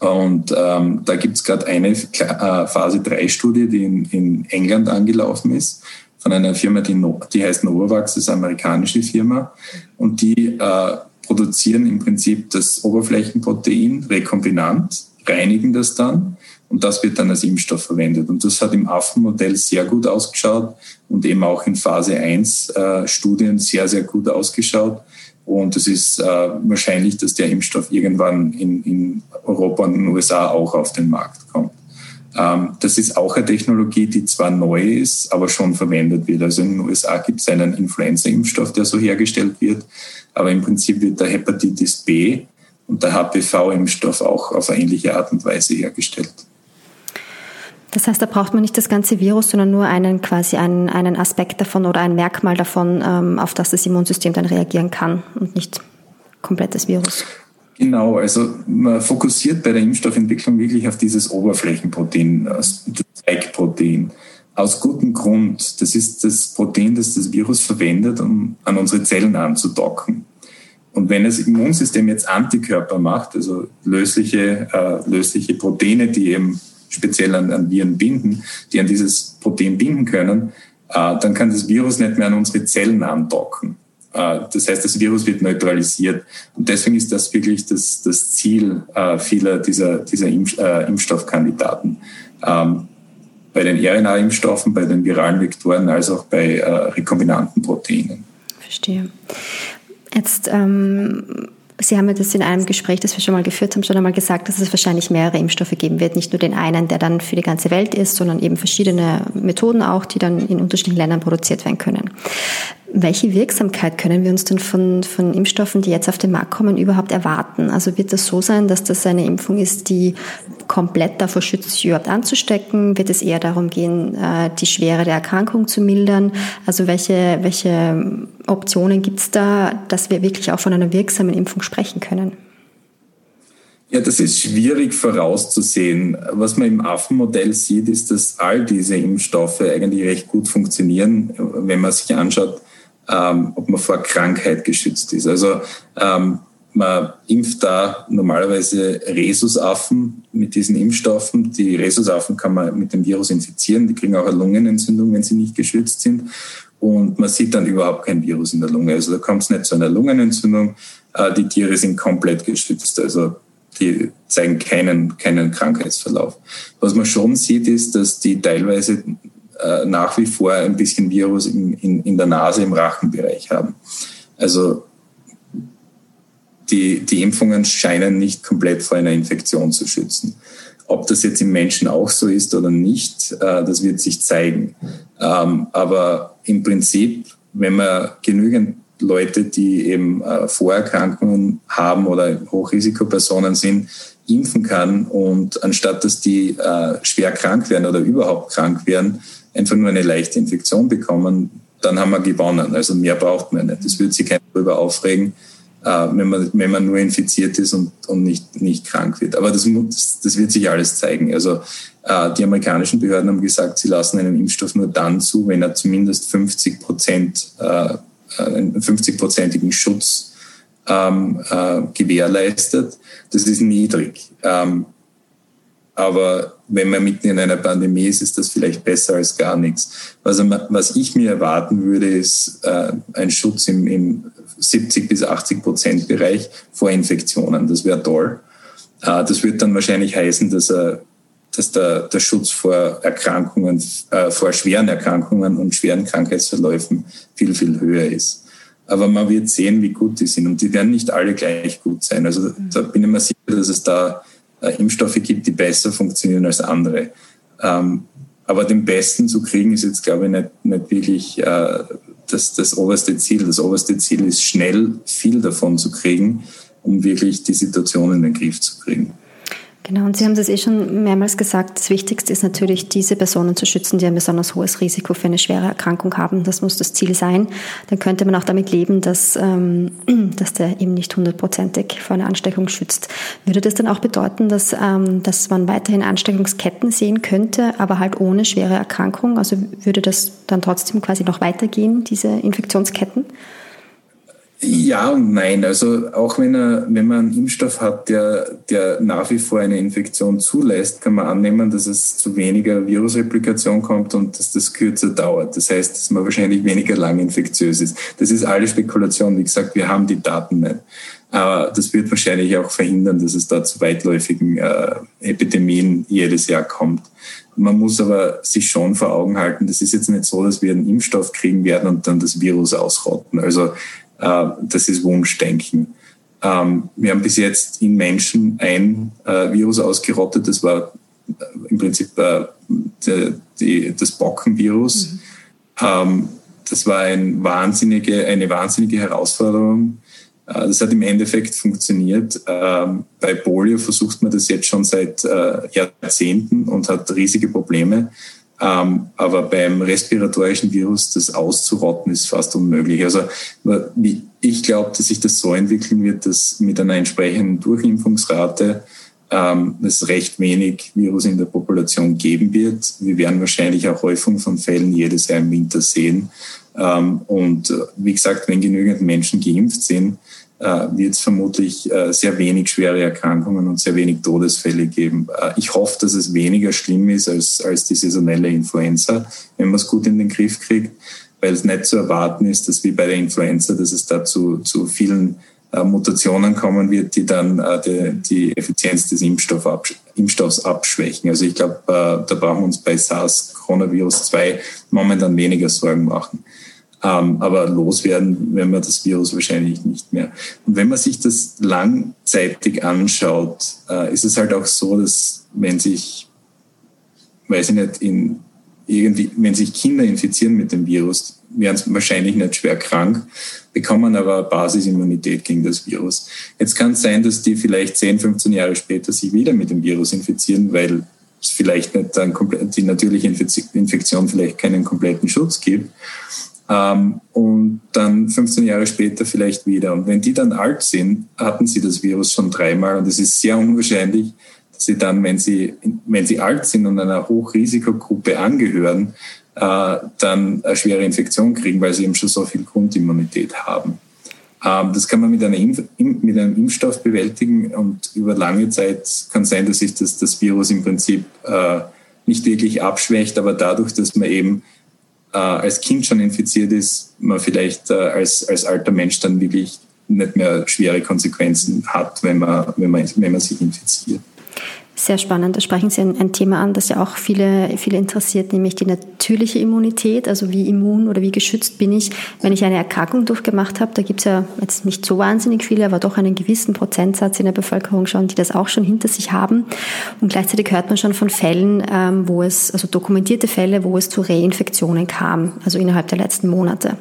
Und ähm, da gibt es gerade eine Phase 3-Studie, die in, in, England angelaufen ist, von einer Firma, die, no, die heißt Novavax, das ist eine amerikanische Firma. Und die äh, produzieren im Prinzip das Oberflächenprotein rekombinant reinigen das dann und das wird dann als Impfstoff verwendet. Und das hat im Affenmodell sehr gut ausgeschaut und eben auch in Phase 1 äh, Studien sehr, sehr gut ausgeschaut. Und es ist äh, wahrscheinlich, dass der Impfstoff irgendwann in, in Europa und in den USA auch auf den Markt kommt. Ähm, das ist auch eine Technologie, die zwar neu ist, aber schon verwendet wird. Also in den USA gibt es einen Influenza-Impfstoff, der so hergestellt wird, aber im Prinzip wird der Hepatitis B und der HPV-Impfstoff auch auf eine ähnliche Art und Weise hergestellt. Das heißt, da braucht man nicht das ganze Virus, sondern nur einen quasi einen, einen Aspekt davon oder ein Merkmal davon, ähm, auf das das Immunsystem dann reagieren kann und nicht komplettes Virus. Genau, also man fokussiert bei der Impfstoffentwicklung wirklich auf dieses Oberflächenprotein, das Spike-Protein. Aus gutem Grund. Das ist das Protein, das das Virus verwendet, um an unsere Zellen anzudocken. Und wenn das Immunsystem jetzt Antikörper macht, also lösliche, äh, lösliche Proteine, die eben speziell an, an, Viren binden, die an dieses Protein binden können, äh, dann kann das Virus nicht mehr an unsere Zellen andocken. Äh, das heißt, das Virus wird neutralisiert. Und deswegen ist das wirklich das, das Ziel äh, vieler dieser, dieser Impf, äh, Impfstoffkandidaten. Ähm, bei den RNA-Impfstoffen, bei den viralen Vektoren, als auch bei äh, rekombinanten Proteinen. Verstehe. Jetzt, ähm, Sie haben ja das in einem Gespräch, das wir schon mal geführt haben, schon einmal gesagt, dass es wahrscheinlich mehrere Impfstoffe geben wird. Nicht nur den einen, der dann für die ganze Welt ist, sondern eben verschiedene Methoden auch, die dann in unterschiedlichen Ländern produziert werden können. Welche Wirksamkeit können wir uns denn von, von Impfstoffen, die jetzt auf den Markt kommen, überhaupt erwarten? Also wird es so sein, dass das eine Impfung ist, die komplett davor schützt, sich überhaupt anzustecken? Wird es eher darum gehen, äh, die Schwere der Erkrankung zu mildern? Also welche, welche Optionen gibt es da, dass wir wirklich auch von einer wirksamen Impfung sprechen können? Ja, das ist schwierig vorauszusehen. Was man im Affenmodell sieht, ist, dass all diese Impfstoffe eigentlich recht gut funktionieren, wenn man sich anschaut, ähm, ob man vor Krankheit geschützt ist. Also ähm, man impft da normalerweise Rhesusaffen mit diesen Impfstoffen. Die Rhesusaffen kann man mit dem Virus infizieren. Die kriegen auch eine Lungenentzündung, wenn sie nicht geschützt sind. Und man sieht dann überhaupt kein Virus in der Lunge. Also da kommt es nicht zu einer Lungenentzündung. Äh, die Tiere sind komplett geschützt. Also die zeigen keinen, keinen Krankheitsverlauf. Was man schon sieht, ist, dass die teilweise äh, nach wie vor ein bisschen Virus in, in, in der Nase, im Rachenbereich haben. Also die, die Impfungen scheinen nicht komplett vor einer Infektion zu schützen. Ob das jetzt im Menschen auch so ist oder nicht, äh, das wird sich zeigen. Ähm, aber im Prinzip, wenn man genügend Leute, die eben äh, Vorerkrankungen haben oder Hochrisikopersonen sind, impfen kann und anstatt dass die schwer krank werden oder überhaupt krank werden, einfach nur eine leichte Infektion bekommen, dann haben wir gewonnen. Also mehr braucht man nicht. Das würde sich keiner darüber aufregen, äh, wenn, man, wenn man nur infiziert ist und, und nicht, nicht krank wird. Aber das, das wird sich alles zeigen. Also äh, die amerikanischen Behörden haben gesagt, sie lassen einen Impfstoff nur dann zu, wenn er zumindest 50 Prozent äh, einen 50-prozentigen Schutz ähm, äh, gewährleistet. Das ist niedrig. Aber wenn man mitten in einer Pandemie ist, ist das vielleicht besser als gar nichts. Also, was ich mir erwarten würde, ist äh, ein Schutz im, im 70 bis 80 Prozent Bereich vor Infektionen. Das wäre toll. Äh, das wird dann wahrscheinlich heißen, dass, er, dass der, der Schutz vor Erkrankungen, äh, vor schweren Erkrankungen und schweren Krankheitsverläufen viel, viel höher ist. Aber man wird sehen, wie gut die sind. Und die werden nicht alle gleich gut sein. Also da bin ich mir sicher, dass es da äh, Impfstoffe gibt, die besser funktionieren als andere. Ähm, aber den besten zu kriegen, ist jetzt, glaube ich, nicht, nicht wirklich äh, das, das oberste Ziel. Das oberste Ziel ist, schnell viel davon zu kriegen, um wirklich die Situation in den Griff zu kriegen. Genau, und Sie haben es eh schon mehrmals gesagt, das Wichtigste ist natürlich, diese Personen zu schützen, die ein besonders hohes Risiko für eine schwere Erkrankung haben. Das muss das Ziel sein. Dann könnte man auch damit leben, dass, ähm, dass der eben nicht hundertprozentig vor einer Ansteckung schützt. Würde das dann auch bedeuten, dass, ähm, dass man weiterhin Ansteckungsketten sehen könnte, aber halt ohne schwere Erkrankung? Also würde das dann trotzdem quasi noch weitergehen, diese Infektionsketten? Ja und nein. Also auch wenn, er, wenn man einen Impfstoff hat, der, der nach wie vor eine Infektion zulässt, kann man annehmen, dass es zu weniger Virusreplikation kommt und dass das kürzer dauert. Das heißt, dass man wahrscheinlich weniger lang infektiös ist. Das ist alle Spekulation. Wie gesagt, wir haben die Daten nicht. Aber das wird wahrscheinlich auch verhindern, dass es da zu weitläufigen äh, Epidemien jedes Jahr kommt. Man muss aber sich schon vor Augen halten, das ist jetzt nicht so, dass wir einen Impfstoff kriegen werden und dann das Virus ausrotten. Also das ist Wunschdenken. Ähm, wir haben bis jetzt in Menschen ein äh, Virus ausgerottet, das war äh, im Prinzip das Bockenvirus. Mhm. Ähm, das war ein wahnsinnige, eine wahnsinnige Herausforderung. Das hat im Endeffekt funktioniert. Ähm, bei Polio versucht man das jetzt schon seit Jahrzehnten und hat riesige Probleme. Ähm, aber beim respiratorischen Virus das auszurotten ist fast unmöglich. Also ich glaube, dass sich das so entwickeln wird, dass mit einer entsprechenden Durchimpfungsrate ähm, es recht wenig Virus in der Population geben wird. Wir werden wahrscheinlich auch Häufung von Fällen jedes Jahr im Winter sehen. Ähm, und äh, wie gesagt, wenn genügend Menschen geimpft sind, wird es vermutlich äh, sehr wenig schwere Erkrankungen und sehr wenig Todesfälle geben. Äh, ich hoffe, dass es weniger schlimm ist als, als die saisonelle Influenza, wenn man es gut in den Griff kriegt, weil es nicht zu erwarten ist, dass wie bei der Influenza, dass es da zu, zu vielen Mutationen kommen wird, die dann die, die Effizienz des Impfstoff Impfstoffs abschwächen. Also ich glaube, da brauchen wir uns bei SARS-Coronavirus 2 momentan weniger Sorgen machen. Ähm, aber loswerden wenn man das Virus wahrscheinlich nicht mehr. Und wenn man sich das langzeitig anschaut, äh, ist es halt auch so, dass wenn sich, weiß ich nicht, in irgendwie, wenn sich Kinder infizieren mit dem Virus, werden sie wahrscheinlich nicht schwer krank, bekommen aber Basisimmunität gegen das Virus. Jetzt kann es sein, dass die vielleicht 10, 15 Jahre später sich wieder mit dem Virus infizieren, weil es vielleicht nicht dann die natürliche Infektion vielleicht keinen kompletten Schutz gibt. Ähm, und dann 15 Jahre später vielleicht wieder. Und wenn die dann alt sind, hatten sie das Virus schon dreimal. Und es ist sehr unwahrscheinlich, dass sie dann, wenn sie, wenn sie alt sind und einer Hochrisikogruppe angehören, äh, dann eine schwere Infektion kriegen, weil sie eben schon so viel Grundimmunität haben. Ähm, das kann man mit, einer Impf mit einem Impfstoff bewältigen und über lange Zeit kann sein, dass sich das, das Virus im Prinzip äh, nicht wirklich abschwächt, aber dadurch, dass man eben äh, als Kind schon infiziert ist, man vielleicht äh, als, als alter Mensch dann wirklich nicht mehr schwere Konsequenzen hat, wenn man, wenn man, wenn man sich infiziert. Sehr spannend. Da sprechen Sie ein, ein, Thema an, das ja auch viele, viele interessiert, nämlich die natürliche Immunität. Also wie immun oder wie geschützt bin ich, wenn ich eine Erkrankung durchgemacht habe. Da gibt es ja jetzt nicht so wahnsinnig viele, aber doch einen gewissen Prozentsatz in der Bevölkerung schon, die das auch schon hinter sich haben. Und gleichzeitig hört man schon von Fällen, ähm, wo es, also dokumentierte Fälle, wo es zu Reinfektionen kam, also innerhalb der letzten Monate.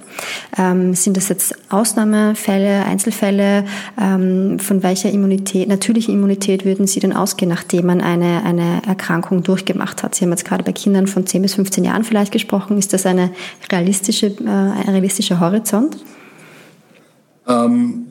Ähm, sind das jetzt Ausnahmefälle, Einzelfälle? Ähm, von welcher Immunität, natürlichen Immunität würden Sie denn ausgehen, nachdem man eine, eine Erkrankung durchgemacht hat. Sie haben jetzt gerade bei Kindern von 10 bis 15 Jahren vielleicht gesprochen. Ist das eine realistische, äh, ein realistischer Horizont? Ähm,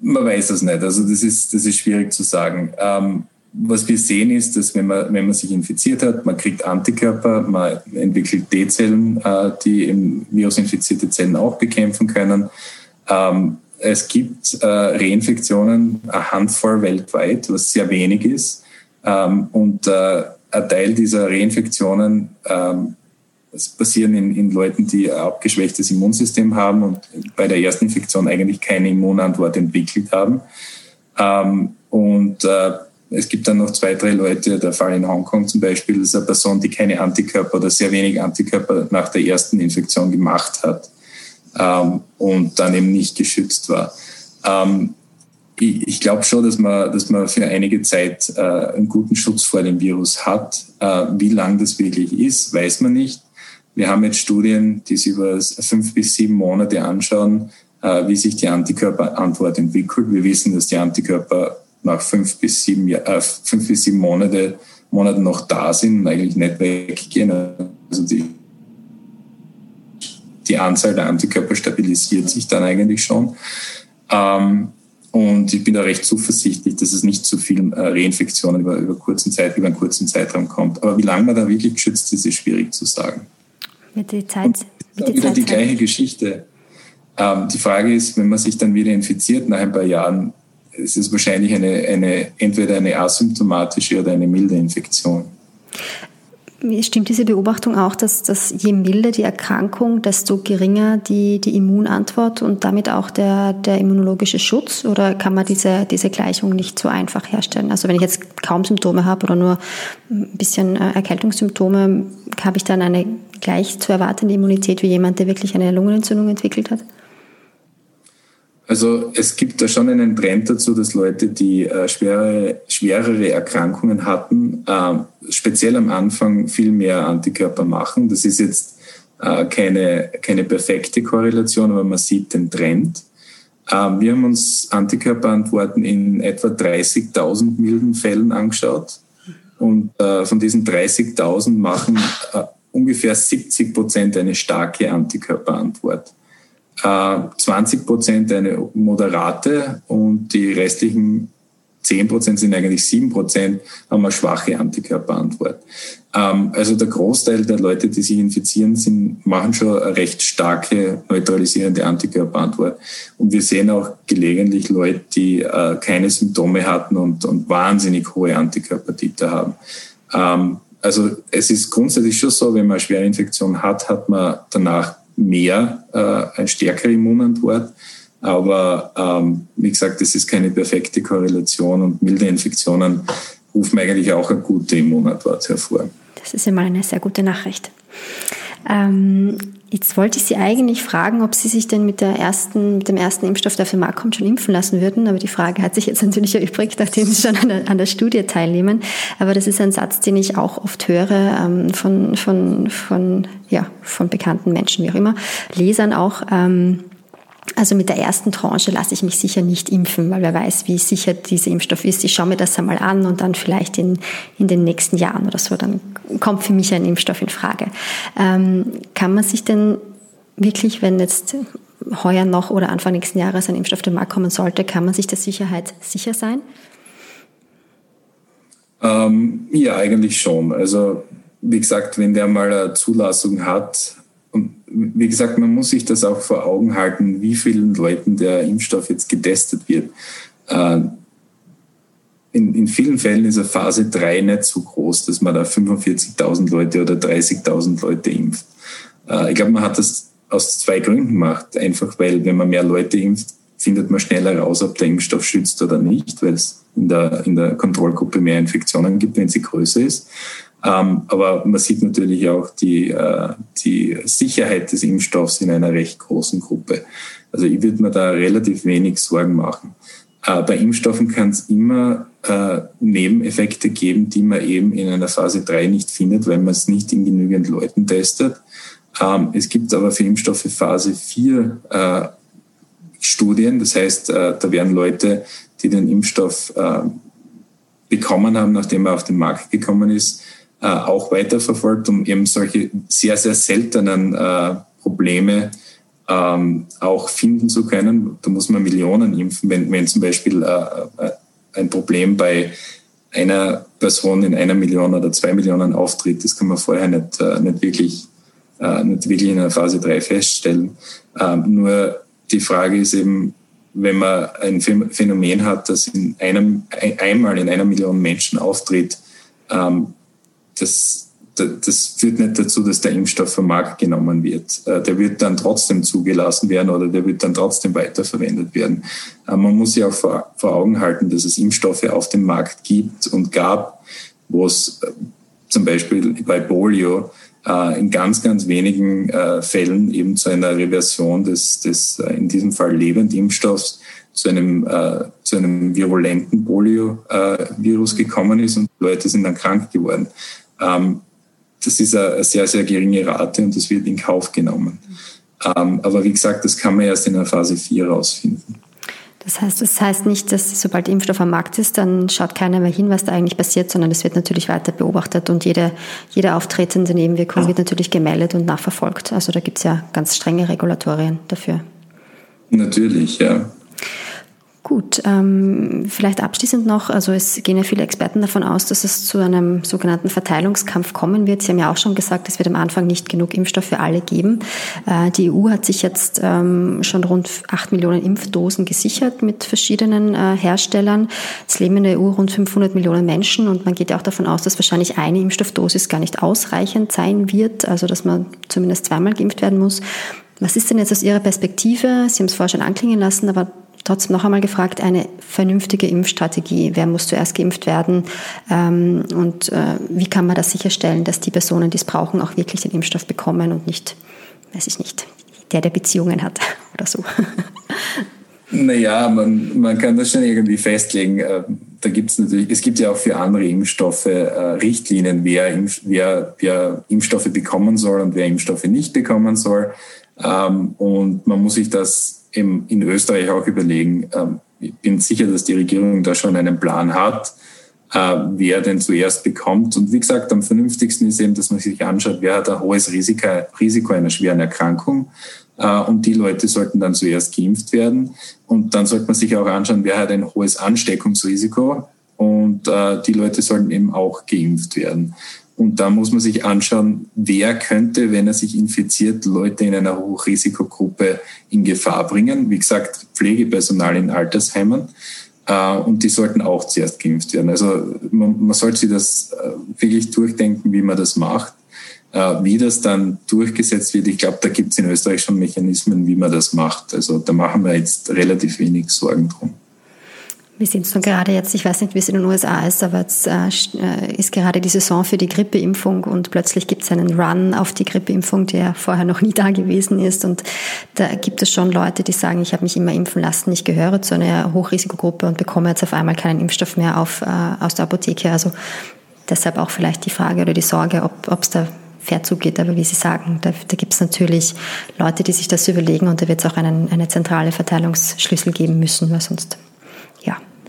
man weiß es nicht. Also das ist, das ist schwierig zu sagen. Ähm, was wir sehen ist, dass wenn man, wenn man sich infiziert hat, man kriegt Antikörper, man entwickelt T-Zellen, äh, die im Virus infizierte Zellen auch bekämpfen können. Ähm, es gibt äh, Reinfektionen, eine Handvoll weltweit, was sehr wenig ist. Ähm, und äh, ein Teil dieser Reinfektionen ähm, passieren in, in Leuten, die ein abgeschwächtes Immunsystem haben und bei der ersten Infektion eigentlich keine Immunantwort entwickelt haben. Ähm, und äh, es gibt dann noch zwei, drei Leute, der Fall in Hongkong zum Beispiel, das ist eine Person, die keine Antikörper oder sehr wenig Antikörper nach der ersten Infektion gemacht hat ähm, und dann eben nicht geschützt war. Ähm, ich, ich glaube schon, dass man, dass man für einige Zeit äh, einen guten Schutz vor dem Virus hat. Äh, wie lang das wirklich ist, weiß man nicht. Wir haben jetzt Studien, die sich über fünf bis sieben Monate anschauen, äh, wie sich die Antikörperantwort entwickelt. Wir wissen, dass die Antikörper nach fünf bis sieben, äh, fünf bis sieben Monate, Monaten noch da sind und eigentlich nicht weggehen. Also die die Anzahl der Antikörper stabilisiert sich dann eigentlich schon. Ähm, und ich bin da recht zuversichtlich, dass es nicht zu vielen äh, Reinfektionen über, über, kurzen Zeit, über einen kurzen Zeitraum kommt. Aber wie lange man da wirklich geschützt ist, ist schwierig zu sagen. Mit der Zeit. Mit wieder Zeit die gleiche Geschichte. Ähm, die Frage ist, wenn man sich dann wieder infiziert nach ein paar Jahren, ist es wahrscheinlich eine, eine, entweder eine asymptomatische oder eine milde Infektion. Stimmt diese Beobachtung auch, dass, dass je milder die Erkrankung, desto geringer die, die Immunantwort und damit auch der, der immunologische Schutz? Oder kann man diese, diese Gleichung nicht so einfach herstellen? Also wenn ich jetzt kaum Symptome habe oder nur ein bisschen äh, Erkältungssymptome, habe ich dann eine gleich zu erwartende Immunität wie jemand, der wirklich eine Lungenentzündung entwickelt hat? Also es gibt da schon einen Trend dazu, dass Leute, die äh, schwere, schwerere Erkrankungen hatten, äh, speziell am Anfang viel mehr Antikörper machen. Das ist jetzt äh, keine, keine perfekte Korrelation, aber man sieht den Trend. Ähm, wir haben uns Antikörperantworten in etwa 30.000 milden Fällen angeschaut. Und äh, von diesen 30.000 machen äh, ungefähr 70 Prozent eine starke Antikörperantwort. 20 äh, Prozent eine moderate und die restlichen 10 Prozent sind eigentlich 7 Prozent, haben eine schwache Antikörperantwort. Ähm, also der Großteil der Leute, die sich infizieren, sind, machen schon eine recht starke neutralisierende Antikörperantwort. Und wir sehen auch gelegentlich Leute, die äh, keine Symptome hatten und, und wahnsinnig hohe Antikörpertiter haben. Ähm, also es ist grundsätzlich schon so, wenn man eine schwere Infektion hat, hat man danach mehr, äh, eine stärkere Immunantwort. Aber ähm, wie gesagt, das ist keine perfekte Korrelation und milde Infektionen rufen eigentlich auch eine gute Immunantwort hervor. Das ist immer eine sehr gute Nachricht. Ähm, jetzt wollte ich Sie eigentlich fragen, ob Sie sich denn mit, der ersten, mit dem ersten Impfstoff, der auf den Markt kommt, schon impfen lassen würden. Aber die Frage hat sich jetzt natürlich erübrigt, nachdem Sie schon an der, an der Studie teilnehmen. Aber das ist ein Satz, den ich auch oft höre ähm, von, von, von, ja, von bekannten Menschen, wie auch immer, Lesern auch. Ähm, also mit der ersten Tranche lasse ich mich sicher nicht impfen, weil wer weiß, wie sicher dieser Impfstoff ist. Ich schaue mir das einmal an und dann vielleicht in, in den nächsten Jahren oder so, dann kommt für mich ein Impfstoff in Frage. Ähm, kann man sich denn wirklich, wenn jetzt heuer noch oder Anfang nächsten Jahres ein Impfstoff den Markt kommen sollte, kann man sich der Sicherheit sicher sein? Ähm, ja, eigentlich schon. Also wie gesagt, wenn der mal eine Zulassung hat, und wie gesagt, man muss sich das auch vor Augen halten, wie vielen Leuten der Impfstoff jetzt getestet wird. Äh, in, in vielen Fällen ist eine Phase 3 nicht so groß, dass man da 45.000 Leute oder 30.000 Leute impft. Äh, ich glaube, man hat das aus zwei Gründen gemacht. Einfach weil, wenn man mehr Leute impft, findet man schneller raus, ob der Impfstoff schützt oder nicht, weil es in der, in der Kontrollgruppe mehr Infektionen gibt, wenn sie größer ist. Ähm, aber man sieht natürlich auch die, äh, die Sicherheit des Impfstoffs in einer recht großen Gruppe. Also ich würde mir da relativ wenig Sorgen machen. Äh, bei Impfstoffen kann es immer äh, Nebeneffekte geben, die man eben in einer Phase 3 nicht findet, weil man es nicht in genügend Leuten testet. Ähm, es gibt aber für Impfstoffe Phase 4 äh, Studien. Das heißt, äh, da werden Leute, die den Impfstoff äh, bekommen haben, nachdem er auf den Markt gekommen ist, äh, auch weiterverfolgt, um eben solche sehr, sehr seltenen äh, Probleme ähm, auch finden zu können. Da muss man Millionen impfen, wenn, wenn zum Beispiel äh, äh, ein Problem bei einer Person in einer Million oder zwei Millionen auftritt. Das kann man vorher nicht, äh, nicht, wirklich, äh, nicht wirklich in der Phase 3 feststellen. Ähm, nur die Frage ist eben, wenn man ein Phänomen hat, das in einem, einmal in einer Million Menschen auftritt, ähm, das, das führt nicht dazu, dass der Impfstoff vom Markt genommen wird. Äh, der wird dann trotzdem zugelassen werden oder der wird dann trotzdem weiterverwendet werden. Äh, man muss sich auch vor, Augen halten, dass es Impfstoffe auf dem Markt gibt und gab, wo es äh, zum Beispiel bei Polio in ganz, ganz wenigen Fällen eben zu einer Reversion des, des in diesem Fall Lebendimpfstoffs zu einem, zu einem virulenten Polio-Virus gekommen ist und Leute sind dann krank geworden. Ähm, das ist eine sehr, sehr geringe Rate und das wird in Kauf genommen. Ähm, aber wie gesagt, das kann man erst in der Phase 4 herausfinden. Das heißt, das heißt nicht, dass sobald der Impfstoff am Markt ist, dann schaut keiner mehr hin, was da eigentlich passiert, sondern es wird natürlich weiter beobachtet und jede, jede auftretende Nebenwirkung wird natürlich gemeldet und nachverfolgt. Also da gibt es ja ganz strenge Regulatorien dafür. Natürlich, ja. Gut, ähm, vielleicht abschließend noch, also es gehen ja viele Experten davon aus, dass es zu einem sogenannten Verteilungskampf kommen wird. Sie haben ja auch schon gesagt, es wird am Anfang nicht genug Impfstoff für alle geben. Äh, die EU hat sich jetzt ähm, schon rund acht Millionen Impfdosen gesichert mit verschiedenen äh, Herstellern. Es leben in der EU rund 500 Millionen Menschen und man geht ja auch davon aus, dass wahrscheinlich eine Impfstoffdosis gar nicht ausreichend sein wird, also dass man zumindest zweimal geimpft werden muss. Was ist denn jetzt aus Ihrer Perspektive? Sie haben es vorher schon anklingen lassen, aber trotzdem noch einmal gefragt, eine vernünftige Impfstrategie. Wer muss zuerst geimpft werden? Ähm, und äh, wie kann man das sicherstellen, dass die Personen, die es brauchen, auch wirklich den Impfstoff bekommen und nicht, weiß ich nicht, der, der Beziehungen hat oder so? Naja, man, man kann das schon irgendwie festlegen. Äh, da gibt es natürlich, es gibt ja auch für andere Impfstoffe äh, Richtlinien, wer, Impf, wer, wer Impfstoffe bekommen soll und wer Impfstoffe nicht bekommen soll. Ähm, und man muss sich das im, in Österreich auch überlegen. Ähm, ich bin sicher, dass die Regierung da schon einen Plan hat, äh, wer denn zuerst bekommt. Und wie gesagt, am vernünftigsten ist eben, dass man sich anschaut, wer hat ein hohes Risiko, Risiko einer schweren Erkrankung. Äh, und die Leute sollten dann zuerst geimpft werden. Und dann sollte man sich auch anschauen, wer hat ein hohes Ansteckungsrisiko. Und äh, die Leute sollten eben auch geimpft werden. Und da muss man sich anschauen, wer könnte, wenn er sich infiziert, Leute in einer Hochrisikogruppe in Gefahr bringen. Wie gesagt, Pflegepersonal in Altersheimen. Äh, und die sollten auch zuerst geimpft werden. Also man, man sollte sich das äh, wirklich durchdenken, wie man das macht. Äh, wie das dann durchgesetzt wird, ich glaube, da gibt es in Österreich schon Mechanismen, wie man das macht. Also da machen wir jetzt relativ wenig Sorgen drum. Wir sehen es nur gerade jetzt, ich weiß nicht, wie es in den USA ist, aber es äh, äh, ist gerade die Saison für die Grippeimpfung und plötzlich gibt es einen Run auf die Grippeimpfung, der vorher noch nie da gewesen ist. Und da gibt es schon Leute, die sagen, ich habe mich immer impfen lassen, ich gehöre zu einer Hochrisikogruppe und bekomme jetzt auf einmal keinen Impfstoff mehr auf, äh, aus der Apotheke. Also deshalb auch vielleicht die Frage oder die Sorge, ob es da fair zugeht. Aber wie Sie sagen, da, da gibt es natürlich Leute, die sich das überlegen und da wird es auch einen, eine zentrale Verteilungsschlüssel geben müssen, weil sonst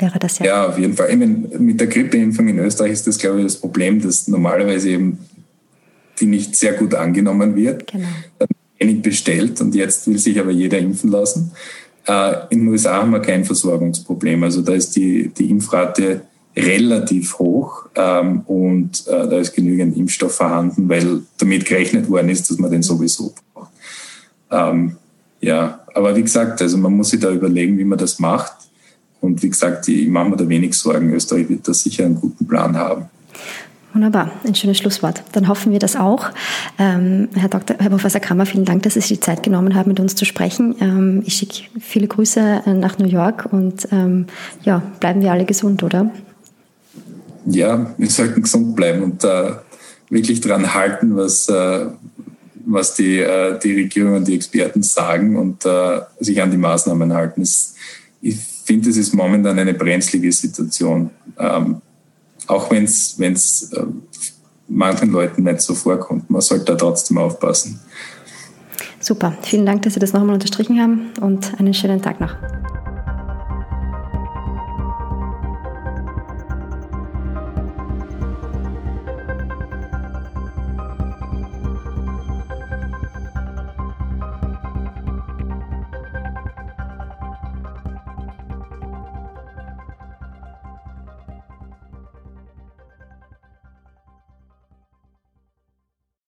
wäre das ja. Ja, auf jeden Fall. Ich meine, mit der Grippeimpfung in Österreich ist das, glaube ich, das Problem, dass normalerweise eben die nicht sehr gut angenommen wird. Genau. Dann wenig bestellt und jetzt will sich aber jeder impfen lassen. Äh, in den USA haben wir kein Versorgungsproblem. Also da ist die, die Impfrate relativ hoch ähm, und äh, da ist genügend Impfstoff vorhanden, weil damit gerechnet worden ist, dass man den sowieso braucht. Ähm, ja, aber wie gesagt, also man muss sich da überlegen, wie man das macht. Und wie gesagt, ich mache mir da wenig Sorgen. Österreich wird da sicher einen guten Plan haben. Wunderbar, ein schönes Schlusswort. Dann hoffen wir das auch. Ähm, Herr, Dr., Herr Professor Kammer, vielen Dank, dass Sie sich die Zeit genommen haben, mit uns zu sprechen. Ähm, ich schicke viele Grüße äh, nach New York und ähm, ja, bleiben wir alle gesund, oder? Ja, wir sollten gesund bleiben und äh, wirklich daran halten, was, äh, was die, äh, die Regierung und die Experten sagen und äh, sich an die Maßnahmen halten. Es, ich finde, es ist momentan eine brenzlige Situation. Ähm, auch wenn es äh, manchen Leuten nicht so vorkommt. Man sollte da trotzdem aufpassen. Super. Vielen Dank, dass Sie das nochmal unterstrichen haben und einen schönen Tag noch.